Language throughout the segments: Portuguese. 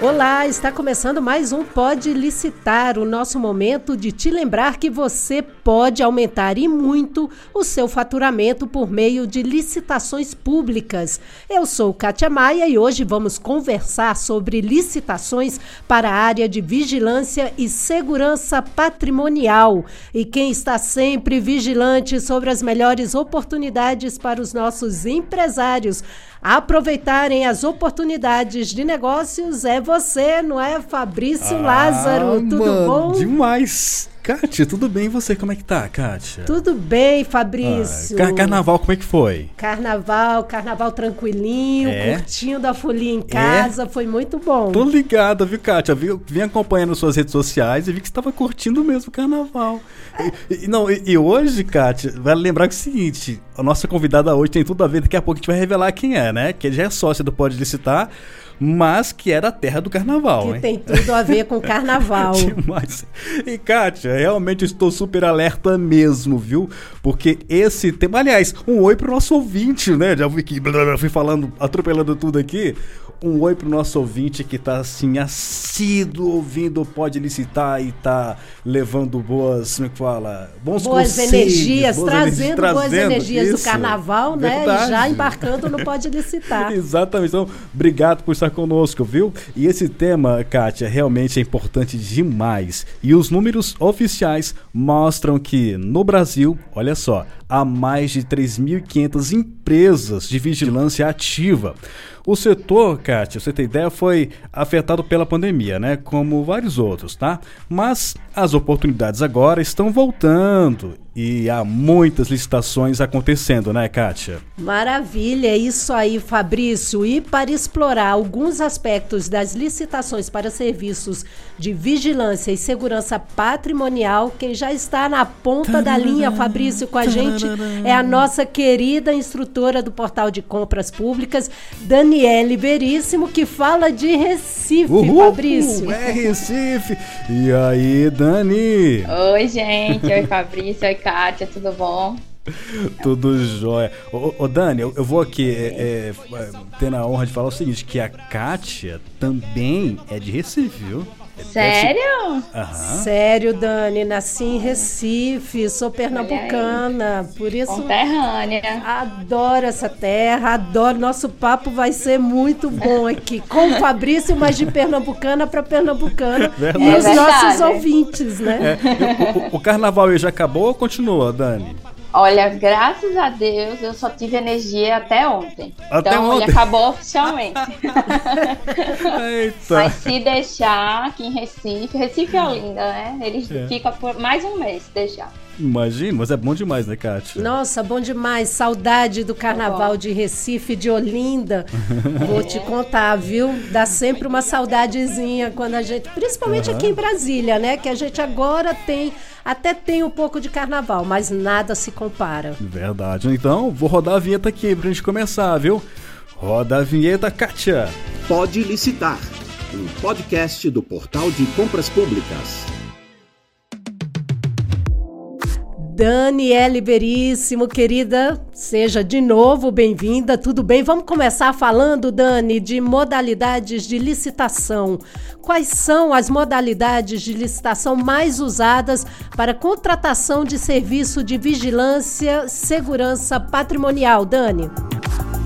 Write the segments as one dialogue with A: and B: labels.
A: Olá, está começando mais um Pode Licitar, o nosso momento de te lembrar que você pode aumentar e muito o seu faturamento por meio de licitações públicas. Eu sou Kátia Maia e hoje vamos conversar sobre licitações para a área de vigilância e segurança patrimonial. E quem está sempre vigilante sobre as melhores oportunidades para os nossos empresários aproveitarem as oportunidades de negócios é você, não é, Fabrício ah, Lázaro? Tudo mano, bom?
B: Demais! Kátia, tudo bem? E você, como é que tá, Kátia?
A: Tudo bem, Fabrício.
B: Ah, carnaval, como é que foi?
A: Carnaval, carnaval tranquilinho, é? curtindo a folia em casa, é? foi muito bom.
B: Tô ligada, viu, Kátia? Vi, vim acompanhando suas redes sociais e vi que você estava curtindo mesmo o carnaval. E, e, não, e, e, hoje, Kátia, vai lembrar que é o seguinte, a nossa convidada hoje tem tudo a ver, daqui a pouco a gente vai revelar quem é, né? Que ele já é sócia do Pode Licitar, mas que é da terra do carnaval.
A: Que
B: hein?
A: tem tudo a ver com carnaval.
B: Demais. E, Kátia, realmente estou super alerta mesmo, viu? Porque esse tema. Aliás, um oi pro nosso ouvinte, né? Já fui, fui falando, atropelando tudo aqui um oi pro nosso ouvinte que tá assim, assíduo ouvindo, pode licitar e tá levando boas, como é que fala?
A: Bons boas energias, boas trazendo, trazendo boas energias isso, do carnaval, né? E já embarcando no Pode Licitar.
B: Exatamente. Então, obrigado por estar conosco, viu? E esse tema, Kátia, realmente é importante demais. E os números oficiais mostram que no Brasil, olha só, há mais de 3.500 empresas de vigilância ativa. O setor, Kátia, você tem ideia, foi afetado pela pandemia, né? Como vários outros, tá? Mas as oportunidades agora estão voltando e há muitas licitações acontecendo, né, Kátia?
A: Maravilha, é isso aí, Fabrício. E para explorar alguns aspectos das licitações para serviços de vigilância e segurança patrimonial, quem já está na ponta da linha, Fabrício, com a gente é a nossa querida instrutora do Portal de Compras Públicas, Daniele Veríssimo, que fala de Recife, Uhul, Fabrício.
B: É Recife. E aí, Dani?
C: Oi, gente. Oi, Fabrício. Oi, Kátia, tudo bom?
B: Tudo jóia. Ô, ô Dani, eu, eu, vou aqui é, é, ter a honra de falar o seguinte, que a Kátia também é de Recife, viu?
C: Sério?
A: Uhum. Sério, Dani. Nasci em Recife, sou pernambucana. Por isso.
C: Conterrânea.
A: Adoro essa terra, adoro. Nosso papo vai ser muito bom aqui. Com o Fabrício, mas de pernambucana para pernambucana. Verdade. E os é nossos ouvintes, né?
B: É. O, o, o carnaval já acabou ou continua, Dani?
C: Olha, graças a Deus eu só tive energia até ontem. Até então ontem. ele acabou oficialmente. Eita. Mas se deixar aqui em Recife, Recife é linda, né? Eles é. ficam por mais um mês se deixar.
B: Imagina, mas é bom demais, né, Kátia?
A: Nossa, bom demais. Saudade do carnaval de Recife, de Olinda. Vou te contar, viu? Dá sempre uma saudadezinha quando a gente. Principalmente uhum. aqui em Brasília, né? Que a gente agora tem. Até tem um pouco de carnaval, mas nada se compara.
B: Verdade. Então, vou rodar a vinheta aqui pra gente começar, viu? Roda a vinheta, Kátia.
D: Pode licitar. Um podcast do Portal de Compras Públicas.
A: Daniele Veríssimo, querida, seja de novo bem-vinda, tudo bem? Vamos começar falando, Dani, de modalidades de licitação. Quais são as modalidades de licitação mais usadas para contratação de serviço de vigilância, segurança patrimonial, Dani?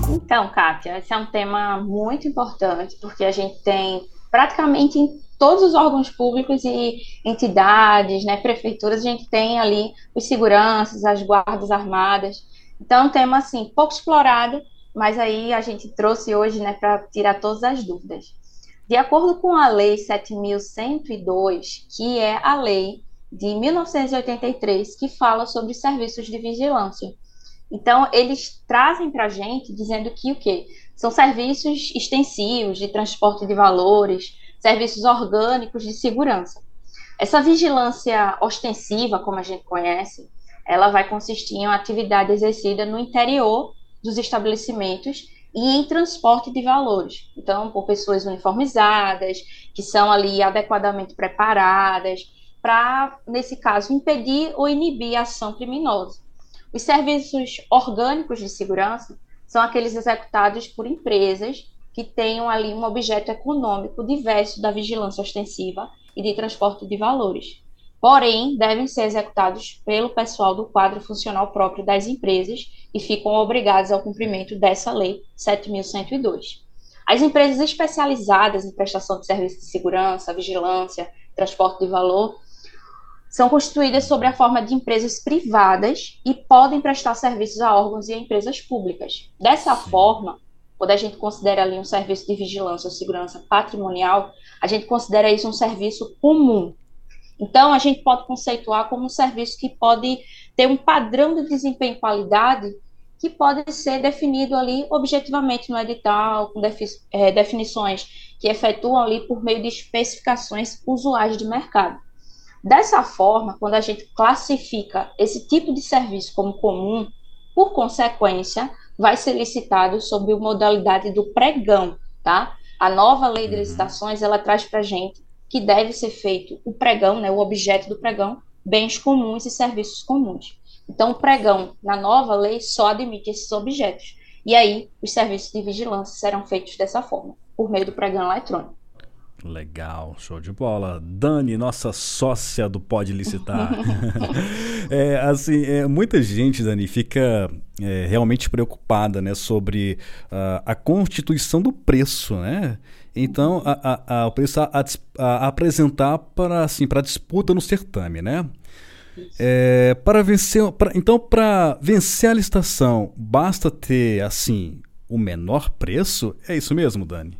C: Então, Kátia, esse é um tema muito importante, porque a gente tem praticamente em todos os órgãos públicos e entidades, né, prefeituras, a gente tem ali os seguranças, as guardas armadas. Então, é um tema assim pouco explorado, mas aí a gente trouxe hoje, né, para tirar todas as dúvidas. De acordo com a Lei 7.102, que é a lei de 1983 que fala sobre serviços de vigilância. Então, eles trazem para a gente dizendo que o quê? São serviços extensivos de transporte de valores, serviços orgânicos de segurança. Essa vigilância ostensiva, como a gente conhece, ela vai consistir em uma atividade exercida no interior dos estabelecimentos e em transporte de valores. Então, por pessoas uniformizadas, que são ali adequadamente preparadas, para, nesse caso, impedir ou inibir a ação criminosa. Os serviços orgânicos de segurança são aqueles executados por empresas que tenham ali um objeto econômico diverso da vigilância ostensiva e de transporte de valores. Porém, devem ser executados pelo pessoal do quadro funcional próprio das empresas e ficam obrigados ao cumprimento dessa Lei 7.102. As empresas especializadas em prestação de serviços de segurança, vigilância, transporte de valor são constituídas sob a forma de empresas privadas e podem prestar serviços a órgãos e a empresas públicas. Dessa forma, quando a gente considera ali um serviço de vigilância ou segurança patrimonial, a gente considera isso um serviço comum. Então, a gente pode conceituar como um serviço que pode ter um padrão de desempenho e qualidade que pode ser definido ali objetivamente no edital, com é, definições que efetuam ali por meio de especificações usuais de mercado. Dessa forma, quando a gente classifica esse tipo de serviço como comum, por consequência, vai ser licitado sob a modalidade do pregão, tá? A nova lei de uhum. licitações, ela traz para a gente que deve ser feito o pregão, né, o objeto do pregão, bens comuns e serviços comuns. Então, o pregão, na nova lei, só admite esses objetos. E aí, os serviços de vigilância serão feitos dessa forma, por meio do pregão eletrônico.
B: Legal, show de bola. Dani, nossa sócia do Pode Licitar. é, assim, é, muita gente, Dani, fica é, realmente preocupada né, sobre uh, a constituição do preço, né? Então, a, o preço a, a, apresentar para assim, para disputa no certame, né? É, para vencer, pra, então, para vencer a licitação, basta ter assim o menor preço? É isso mesmo, Dani?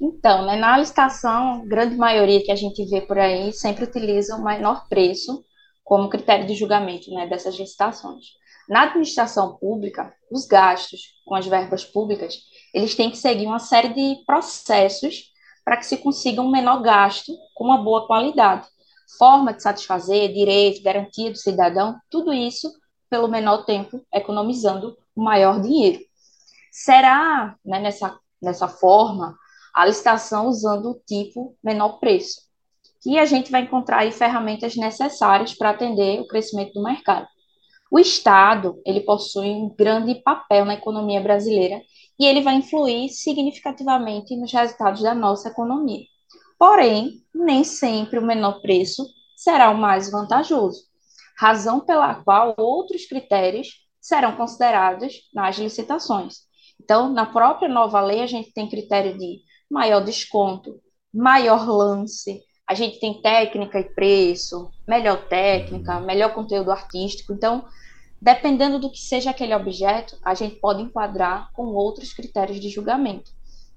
C: Então, né, na licitação, grande maioria que a gente vê por aí sempre utiliza o menor preço como critério de julgamento né, dessas licitações. Na administração pública, os gastos com as verbas públicas, eles têm que seguir uma série de processos para que se consiga um menor gasto com uma boa qualidade. Forma de satisfazer, direito, garantia do cidadão, tudo isso pelo menor tempo, economizando o maior dinheiro. Será, né, nessa, nessa forma, a licitação usando o tipo menor preço, que a gente vai encontrar aí ferramentas necessárias para atender o crescimento do mercado. O Estado, ele possui um grande papel na economia brasileira e ele vai influir significativamente nos resultados da nossa economia. Porém, nem sempre o menor preço será o mais vantajoso, razão pela qual outros critérios serão considerados nas licitações. Então, na própria nova lei, a gente tem critério de maior desconto, maior lance. A gente tem técnica e preço, melhor técnica, uhum. melhor conteúdo artístico. Então, dependendo do que seja aquele objeto, a gente pode enquadrar com outros critérios de julgamento.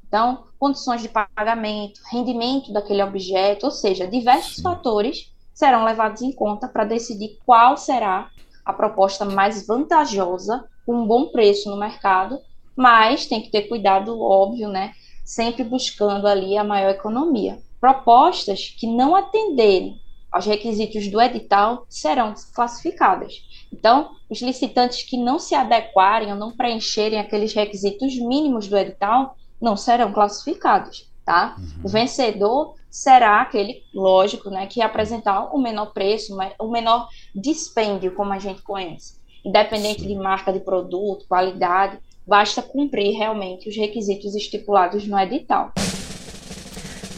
C: Então, condições de pagamento, rendimento daquele objeto, ou seja, diversos Sim. fatores serão levados em conta para decidir qual será a proposta mais vantajosa, com um bom preço no mercado, mas tem que ter cuidado, óbvio, né, sempre buscando ali a maior economia. Propostas que não atenderem aos requisitos do edital serão classificadas. Então, os licitantes que não se adequarem ou não preencherem aqueles requisitos mínimos do edital não serão classificados, tá? Uhum. O vencedor será aquele, lógico, né, que apresentar o menor preço, o menor dispêndio, como a gente conhece. Independente Sim. de marca de produto, qualidade, basta cumprir realmente os requisitos estipulados no edital.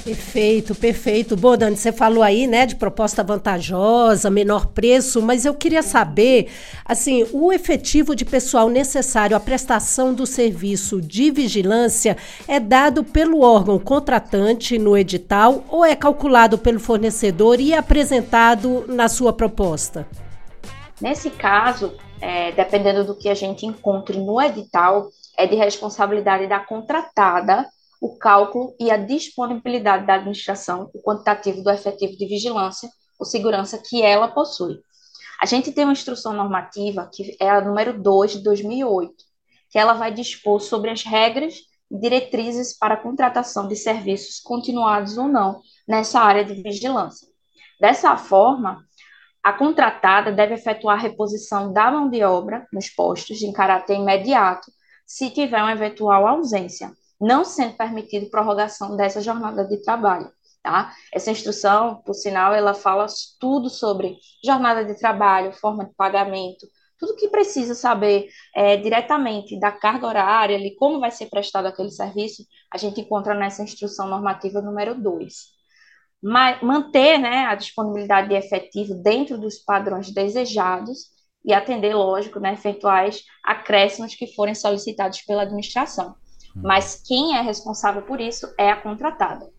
A: Perfeito, perfeito. Bom, Dani, você falou aí, né, de proposta vantajosa, menor preço, mas eu queria saber, assim, o efetivo de pessoal necessário à prestação do serviço de vigilância é dado pelo órgão contratante no edital ou é calculado pelo fornecedor e apresentado na sua proposta?
C: Nesse caso, é, dependendo do que a gente encontre no edital, é de responsabilidade da contratada o cálculo e a disponibilidade da administração, o quantitativo do efetivo de vigilância ou segurança que ela possui. A gente tem uma instrução normativa, que é a número 2 de 2008, que ela vai dispor sobre as regras e diretrizes para a contratação de serviços continuados ou não nessa área de vigilância. Dessa forma, a contratada deve efetuar a reposição da mão de obra nos postos em caráter imediato, se tiver uma eventual ausência, não sendo permitido prorrogação dessa jornada de trabalho. Tá? Essa instrução, por sinal, ela fala tudo sobre jornada de trabalho, forma de pagamento, tudo que precisa saber é, diretamente da carga horária, ali, como vai ser prestado aquele serviço, a gente encontra nessa instrução normativa número 2. Manter né, a disponibilidade de efetivo dentro dos padrões desejados e atender, lógico, né, eventuais acréscimos que forem solicitados pela administração. Hum. Mas quem é responsável por isso é a contratada.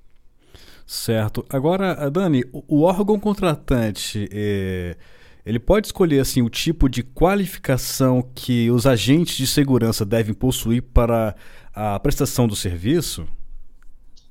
B: Certo. Agora, Dani, o órgão contratante. É ele pode escolher assim o tipo de qualificação que os agentes de segurança devem possuir para a prestação do serviço?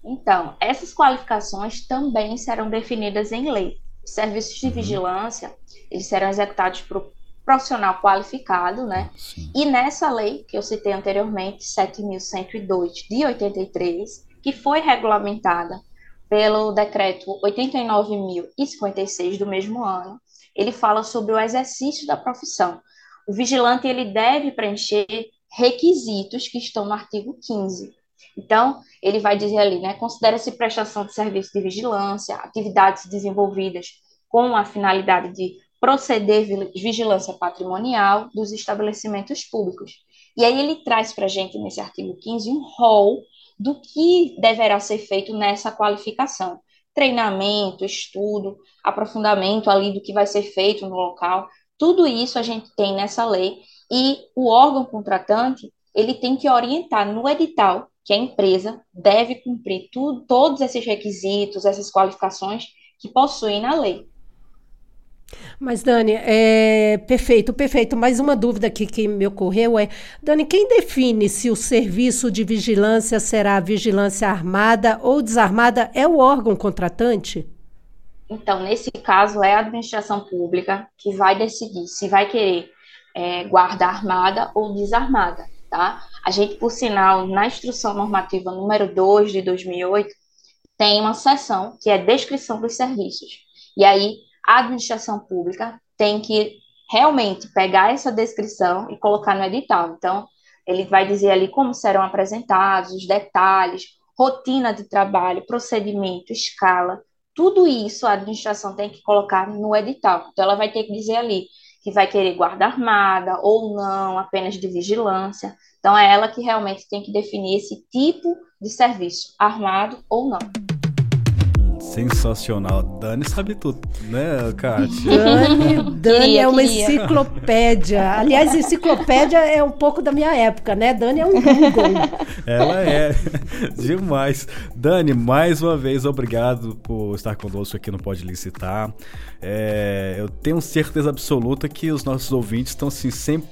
C: Então, essas qualificações também serão definidas em lei. Os serviços de uhum. vigilância, eles serão executados por profissional qualificado, né? Sim. E nessa lei que eu citei anteriormente, 7102 de 83, que foi regulamentada pelo decreto 89.056 do mesmo ano, ele fala sobre o exercício da profissão. O vigilante ele deve preencher requisitos que estão no artigo 15. Então, ele vai dizer ali, né, considera-se prestação de serviço de vigilância, atividades desenvolvidas com a finalidade de proceder vigilância patrimonial dos estabelecimentos públicos. E aí ele traz para a gente, nesse artigo 15, um rol do que deverá ser feito nessa qualificação treinamento, estudo, aprofundamento ali do que vai ser feito no local. Tudo isso a gente tem nessa lei e o órgão contratante ele tem que orientar no edital que a empresa deve cumprir tudo, todos esses requisitos, essas qualificações que possuem na lei.
A: Mas, Dani, é perfeito, perfeito. Mais uma dúvida aqui que me ocorreu é, Dani, quem define se o serviço de vigilância será vigilância armada ou desarmada é o órgão contratante?
C: Então, nesse caso, é a administração pública que vai decidir se vai querer é, guarda armada ou desarmada, tá? A gente, por sinal, na instrução normativa número 2 de 2008, tem uma seção que é descrição dos serviços. E aí, a administração pública tem que realmente pegar essa descrição e colocar no edital. Então, ele vai dizer ali como serão apresentados, os detalhes, rotina de trabalho, procedimento, escala, tudo isso a administração tem que colocar no edital. Então, ela vai ter que dizer ali que vai querer guarda armada ou não, apenas de vigilância. Então, é ela que realmente tem que definir esse tipo de serviço, armado ou não.
B: Sensacional. Dani sabe tudo, né, Kátia?
A: Dani, Dani é uma enciclopédia. Aliás, enciclopédia é um pouco da minha época, né? Dani é um Google.
B: Ela é. Demais. Dani, mais uma vez, obrigado por estar conosco aqui no Pode Licitar. É, eu tenho certeza absoluta que os nossos ouvintes estão assim, sempre,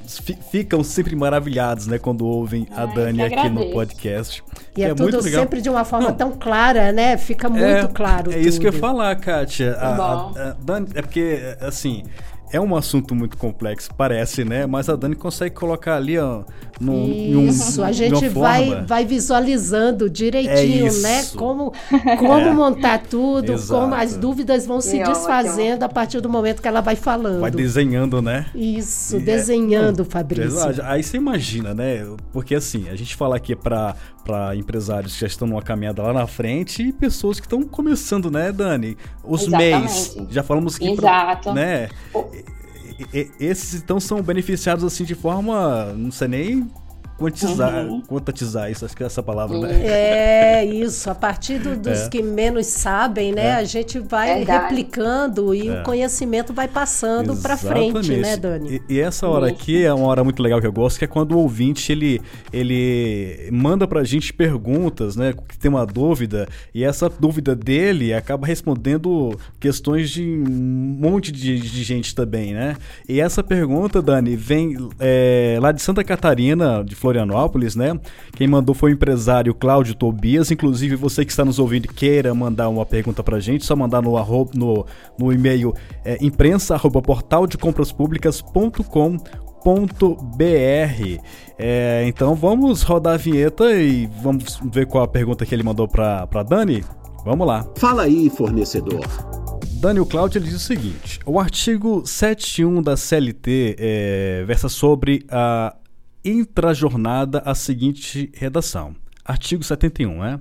B: ficam sempre maravilhados, né, quando ouvem a Dani aqui no podcast.
A: E é, é tudo sempre de uma forma Não. tão clara, né? Fica muito é, claro.
B: É tudo. isso que eu ia falar, Kátia. A, a, a Dani, é porque, assim, é um assunto muito complexo, parece, né? Mas a Dani consegue colocar ali, ó,
A: no, Isso, um, a gente vai, vai visualizando direitinho, é né? Como, como é. montar tudo, Exato. como as dúvidas vão se desfazendo a partir do momento que ela vai falando.
B: Vai desenhando, né?
A: Isso, e é, desenhando, é, Fabrício.
B: Aí você imagina, né? Porque assim, a gente fala aqui para para empresários que já estão numa caminhada lá na frente e pessoas que estão começando, né, Dani? Os MEIs. Já falamos que.
C: Exato.
B: Pra, né? esses então são beneficiados assim de forma, não sei nem quantizar, uhum. quantizar isso, acho que é essa palavra, né?
A: É, isso. A partir do, dos é. que menos sabem, né? É. A gente vai Verdade. replicando e é. o conhecimento vai passando para frente, né, Dani?
B: E, e essa hora isso. aqui é uma hora muito legal que eu gosto, que é quando o ouvinte, ele, ele manda pra gente perguntas, né? Que tem uma dúvida, e essa dúvida dele acaba respondendo questões de um monte de, de gente também, né? E essa pergunta, Dani, vem é, lá de Santa Catarina, de Florianópolis, Florianópolis, né? Quem mandou foi o empresário Cláudio Tobias. Inclusive, você que está nos ouvindo queira mandar uma pergunta pra gente, só mandar no, arroba, no, no e-mail é, imprensa arroba É, então vamos rodar a vinheta e vamos ver qual a pergunta que ele mandou para Dani. Vamos lá.
D: Fala aí, fornecedor.
B: Daniel Cláudio diz o seguinte: o artigo 71 da CLT é, versa sobre a intrajornada a seguinte redação. Artigo 71, é?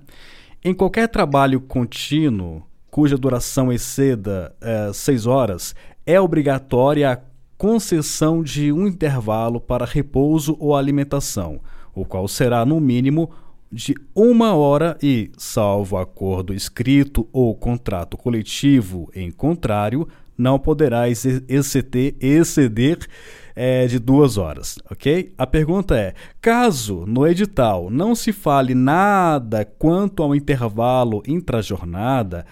B: Em qualquer trabalho contínuo cuja duração exceda é, seis horas, é obrigatória a concessão de um intervalo para repouso ou alimentação, o qual será no mínimo de uma hora e, salvo acordo escrito ou contrato coletivo em contrário, não poderá exceder é, de duas horas, ok? A pergunta é: caso no edital não se fale nada quanto ao intervalo intrajornada,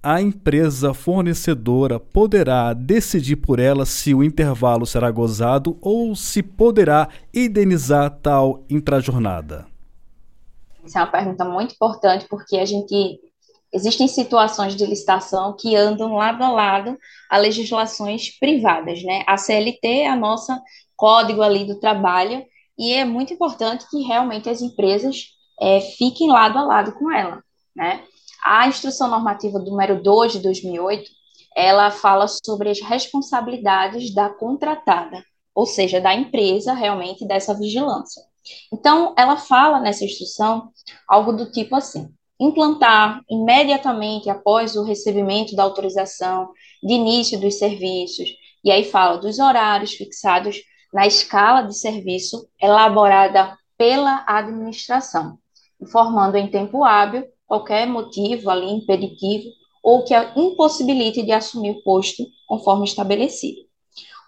B: a empresa fornecedora poderá decidir por ela se o intervalo será gozado ou se poderá indenizar tal intrajornada?
C: Essa é uma pergunta muito importante porque a gente existem situações de licitação que andam lado a lado a legislações privadas, né? A CLT é a nossa código ali do trabalho e é muito importante que realmente as empresas é, fiquem lado a lado com ela, né? A instrução normativa número 2 de 2008, ela fala sobre as responsabilidades da contratada, ou seja, da empresa realmente dessa vigilância. Então, ela fala nessa instrução algo do tipo assim: implantar imediatamente após o recebimento da autorização de início dos serviços, e aí fala dos horários fixados na escala de serviço elaborada pela administração, informando em tempo hábil qualquer motivo ali impeditivo ou que a impossibilite de assumir o posto conforme estabelecido.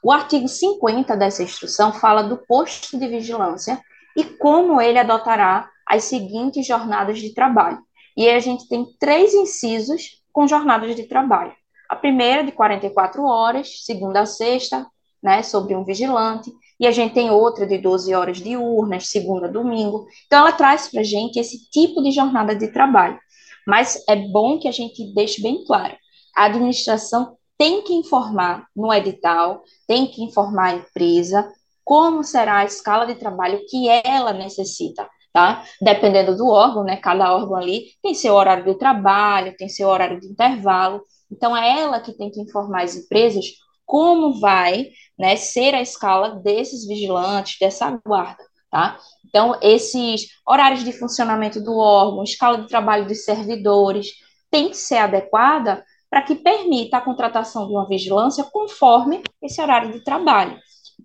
C: O artigo 50 dessa instrução fala do posto de vigilância e como ele adotará as seguintes jornadas de trabalho. E a gente tem três incisos com jornadas de trabalho. A primeira de 44 horas, segunda a sexta, né, sobre um vigilante, e a gente tem outra de 12 horas diurnas, segunda a domingo. Então, ela traz para a gente esse tipo de jornada de trabalho. Mas é bom que a gente deixe bem claro: a administração tem que informar no edital, tem que informar a empresa como será a escala de trabalho que ela necessita. Tá? Dependendo do órgão, né? Cada órgão ali tem seu horário de trabalho, tem seu horário de intervalo. Então, é ela que tem que informar as empresas como vai né, ser a escala desses vigilantes, dessa guarda, tá? Então, esses horários de funcionamento do órgão, escala de trabalho dos servidores, tem que ser adequada para que permita a contratação de uma vigilância conforme esse horário de trabalho.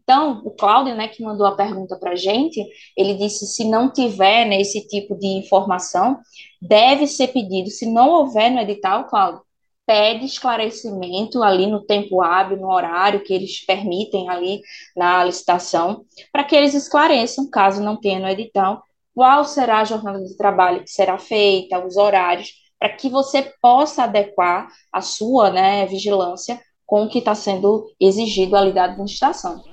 C: Então, o Cláudio, né, que mandou a pergunta para a gente, ele disse se não tiver né, esse tipo de informação, deve ser pedido. Se não houver no edital, Cláudio, pede esclarecimento ali no tempo hábil, no horário que eles permitem ali na licitação, para que eles esclareçam, caso não tenha no edital, qual será a jornada de trabalho que será feita, os horários, para que você possa adequar a sua né, vigilância com o que está sendo exigido ali da administração.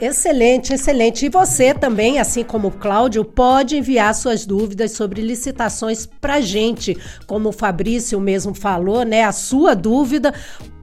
A: Excelente, excelente. E você também, assim como o Cláudio, pode enviar suas dúvidas sobre licitações para gente. Como o Fabrício mesmo falou, né? A sua dúvida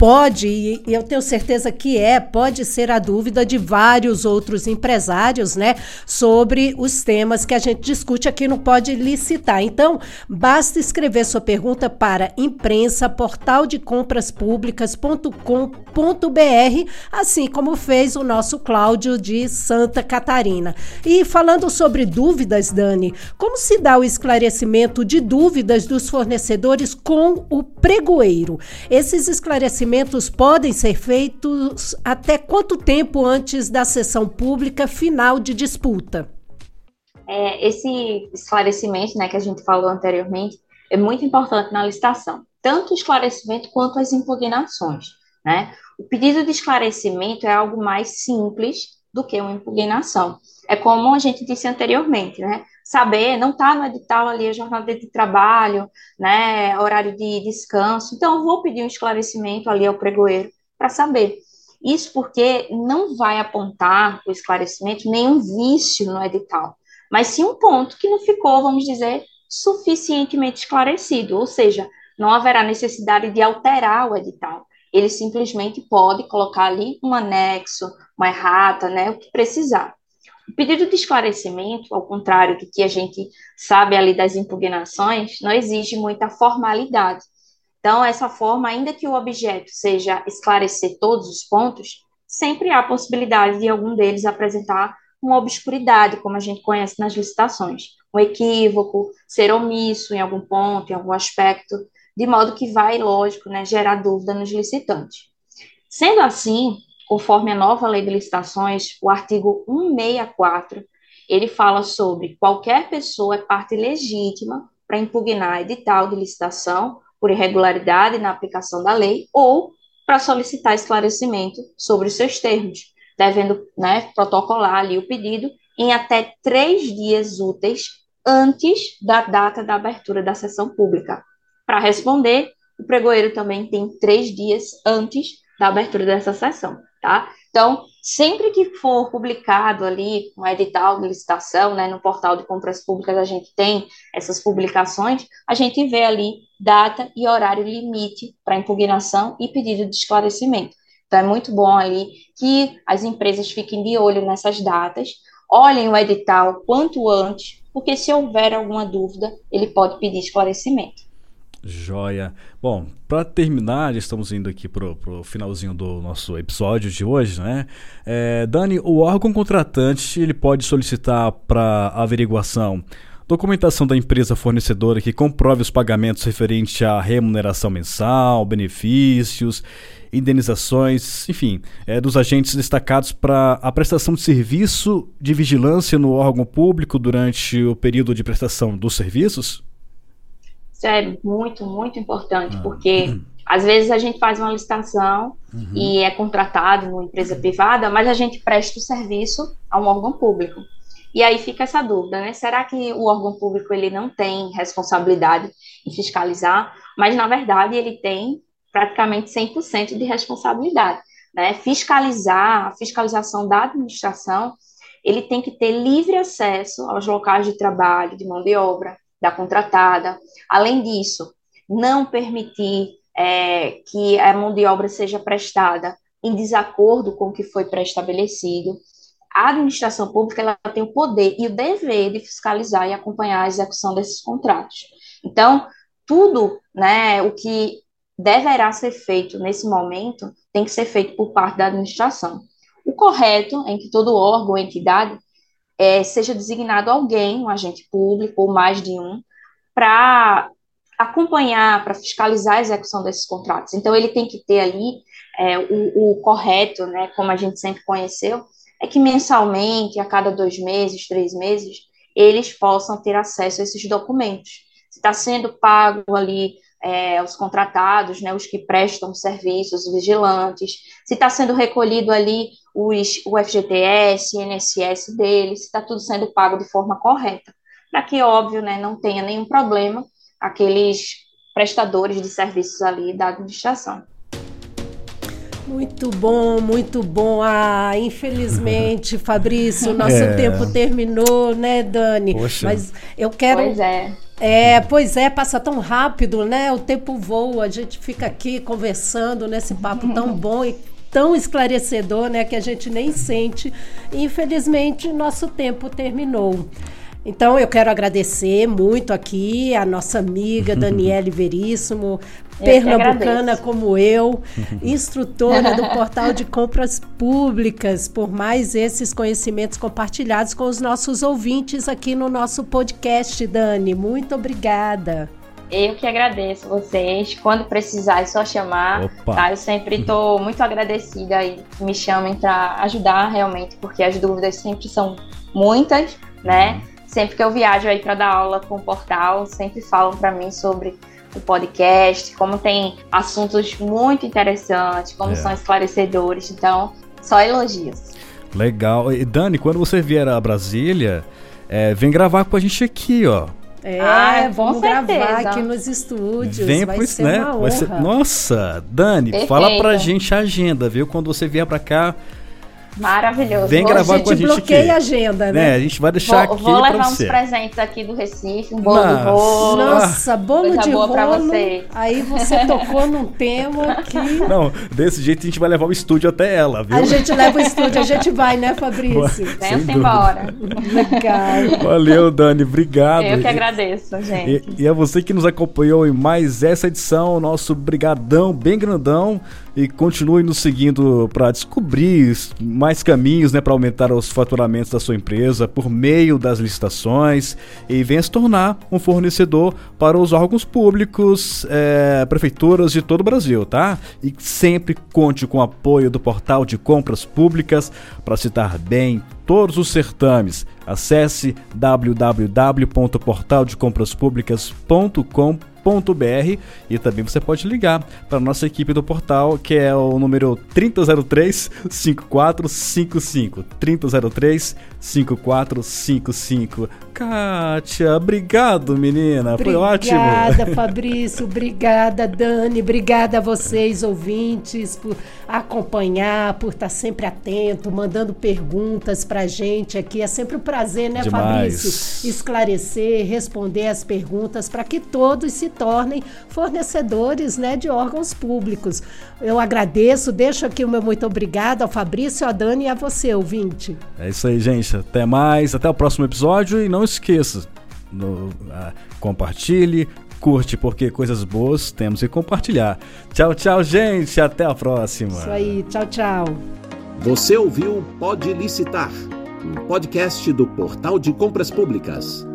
A: pode, e eu tenho certeza que é, pode ser a dúvida de vários outros empresários, né? Sobre os temas que a gente discute aqui no Pode Licitar. Então, basta escrever sua pergunta para imprensa portal de compras públicas.com.br, assim como fez o nosso Cláudio de Santa Catarina. E falando sobre dúvidas, Dani, como se dá o esclarecimento de dúvidas dos fornecedores com o pregoeiro? Esses esclarecimentos podem ser feitos até quanto tempo antes da sessão pública final de disputa?
C: É, esse esclarecimento, né, que a gente falou anteriormente, é muito importante na licitação, tanto o esclarecimento quanto as impugnações, né? O pedido de esclarecimento é algo mais simples do que uma impugnação. É como a gente disse anteriormente, né? Saber, não está no edital ali a jornada de trabalho, né? Horário de descanso. Então, eu vou pedir um esclarecimento ali ao pregoeiro para saber. Isso porque não vai apontar o esclarecimento nenhum vício no edital, mas sim um ponto que não ficou, vamos dizer, suficientemente esclarecido, ou seja, não haverá necessidade de alterar o edital ele simplesmente pode colocar ali um anexo, uma errata, né, o que precisar. O pedido de esclarecimento, ao contrário do que a gente sabe ali das impugnações, não exige muita formalidade. Então, essa forma, ainda que o objeto seja esclarecer todos os pontos, sempre há possibilidade de algum deles apresentar uma obscuridade, como a gente conhece nas licitações, um equívoco, ser omisso em algum ponto, em algum aspecto, de modo que vai, lógico, né, gerar dúvida nos licitantes. Sendo assim, conforme a nova lei de licitações, o artigo 164, ele fala sobre qualquer pessoa é parte legítima para impugnar edital de licitação por irregularidade na aplicação da lei ou para solicitar esclarecimento sobre os seus termos, devendo né, protocolar ali o pedido em até três dias úteis antes da data da abertura da sessão pública. Para responder, o pregoeiro também tem três dias antes da abertura dessa sessão, tá? Então, sempre que for publicado ali um edital de licitação, né, no portal de compras públicas a gente tem essas publicações, a gente vê ali data e horário limite para impugnação e pedido de esclarecimento. Então, é muito bom ali que as empresas fiquem de olho nessas datas, olhem o edital quanto antes, porque se houver alguma dúvida, ele pode pedir esclarecimento.
B: Joia. Bom, para terminar, estamos indo aqui pro, pro finalzinho do nosso episódio de hoje, né? É, Dani, o órgão contratante ele pode solicitar para averiguação documentação da empresa fornecedora que comprove os pagamentos referentes à remuneração mensal, benefícios, indenizações, enfim, é, dos agentes destacados para a prestação de serviço de vigilância no órgão público durante o período de prestação dos serviços?
C: Isso é muito, muito importante, ah. porque às vezes a gente faz uma licitação uhum. e é contratado numa empresa privada, mas a gente presta o serviço a um órgão público. E aí fica essa dúvida, né? Será que o órgão público ele não tem responsabilidade em fiscalizar? Mas na verdade ele tem praticamente 100% de responsabilidade, né? Fiscalizar, a fiscalização da administração, ele tem que ter livre acesso aos locais de trabalho, de mão de obra, da contratada. Além disso, não permitir é, que a mão de obra seja prestada em desacordo com o que foi pré-estabelecido. A administração pública ela tem o poder e o dever de fiscalizar e acompanhar a execução desses contratos. Então, tudo né, o que deverá ser feito nesse momento tem que ser feito por parte da administração. O correto é que todo órgão entidade é, seja designado alguém, um agente público ou mais de um, para acompanhar, para fiscalizar a execução desses contratos. Então, ele tem que ter ali é, o, o, correto, né, como a gente sempre conheceu, é que mensalmente, a cada dois meses, três meses, eles possam ter acesso a esses documentos. Se está sendo pago ali é, os contratados, né, os que prestam serviços, os vigilantes, se está sendo recolhido ali os, o FGTS, INSS deles, se está tudo sendo pago de forma correta, para que, óbvio, né, não tenha nenhum problema aqueles prestadores de serviços ali da administração.
A: Muito bom, muito bom. Ah, infelizmente, Fabrício, nosso é. tempo terminou, né, Dani?
B: Poxa.
A: Mas eu quero.
C: Pois é.
A: É, pois é, passa tão rápido, né? O tempo voa, a gente fica aqui conversando nesse papo tão bom e tão esclarecedor, né, que a gente nem sente. Infelizmente, nosso tempo terminou. Então eu quero agradecer muito aqui a nossa amiga Daniele Veríssimo, pernambucana como eu, instrutora do portal de compras públicas, por mais esses conhecimentos compartilhados com os nossos ouvintes aqui no nosso podcast, Dani. Muito obrigada.
C: Eu que agradeço vocês. Quando precisar, é só chamar. Tá? Eu sempre estou muito agradecida e me chamem para ajudar realmente, porque as dúvidas sempre são muitas, né? Uhum. Sempre que eu viajo aí para dar aula com o portal, sempre falam para mim sobre o podcast, como tem assuntos muito interessantes, como é. são esclarecedores. Então, só elogios.
B: Legal. E Dani, quando você vier a Brasília, é, vem gravar com a gente aqui, ó.
A: É, ah, vamos gravar aqui nos estúdios. Vem vai ser né? uma honra. Vai ser...
B: Nossa, Dani, Perfeito. fala pra gente a agenda, viu? Quando você vier pra cá,
C: Maravilhoso.
B: Vem gravar com a gente
A: bloqueia
B: aqui.
A: a agenda, né?
B: É, a gente vai deixar
C: vou,
B: aqui
C: Vou levar
B: uns
C: presentes aqui do Recife, um bolo Nossa. de rolo.
A: Nossa, bolo de rolo. Pra você. Aí você tocou num tema que...
B: Não, desse jeito a gente vai levar o estúdio até ela, viu?
A: A gente leva o estúdio, a gente vai, né, Fabrício?
C: Vem embora.
A: Legal.
B: Valeu, Dani, obrigado.
C: Eu que agradeço, gente.
B: E, e a você que nos acompanhou em mais essa edição, nosso brigadão bem grandão e continue nos seguindo para descobrir mais caminhos né, para aumentar os faturamentos da sua empresa por meio das licitações e venha se tornar um fornecedor para os órgãos públicos, é, prefeituras de todo o Brasil, tá? E sempre conte com o apoio do portal de compras públicas para citar bem todos os certames. Acesse www.portaldecompraspublicas.com.br www.portal.com.br e também você pode ligar para nossa equipe do portal, que é o número 3003 5455. 3003 5455. Kátia, obrigado, menina. Obrigada, Foi ótimo.
A: Obrigada, Fabrício. obrigada, Dani. Obrigada a vocês, ouvintes, por acompanhar, por estar sempre atento, mandando perguntas para a gente aqui. É sempre um prazer, né, Demais. Fabrício? Esclarecer, responder as perguntas para que todos se tornem fornecedores né, de órgãos públicos. Eu agradeço, deixo aqui o meu muito obrigado ao Fabrício, a Dani e a você, ouvinte.
B: É isso aí, gente. Até mais, até o próximo episódio e não esqueça, no, uh, compartilhe, curte, porque coisas boas temos que compartilhar. Tchau, tchau, gente. Até a próxima.
A: Isso aí. Tchau, tchau.
D: Você ouviu Pode Licitar, um podcast do Portal de Compras Públicas.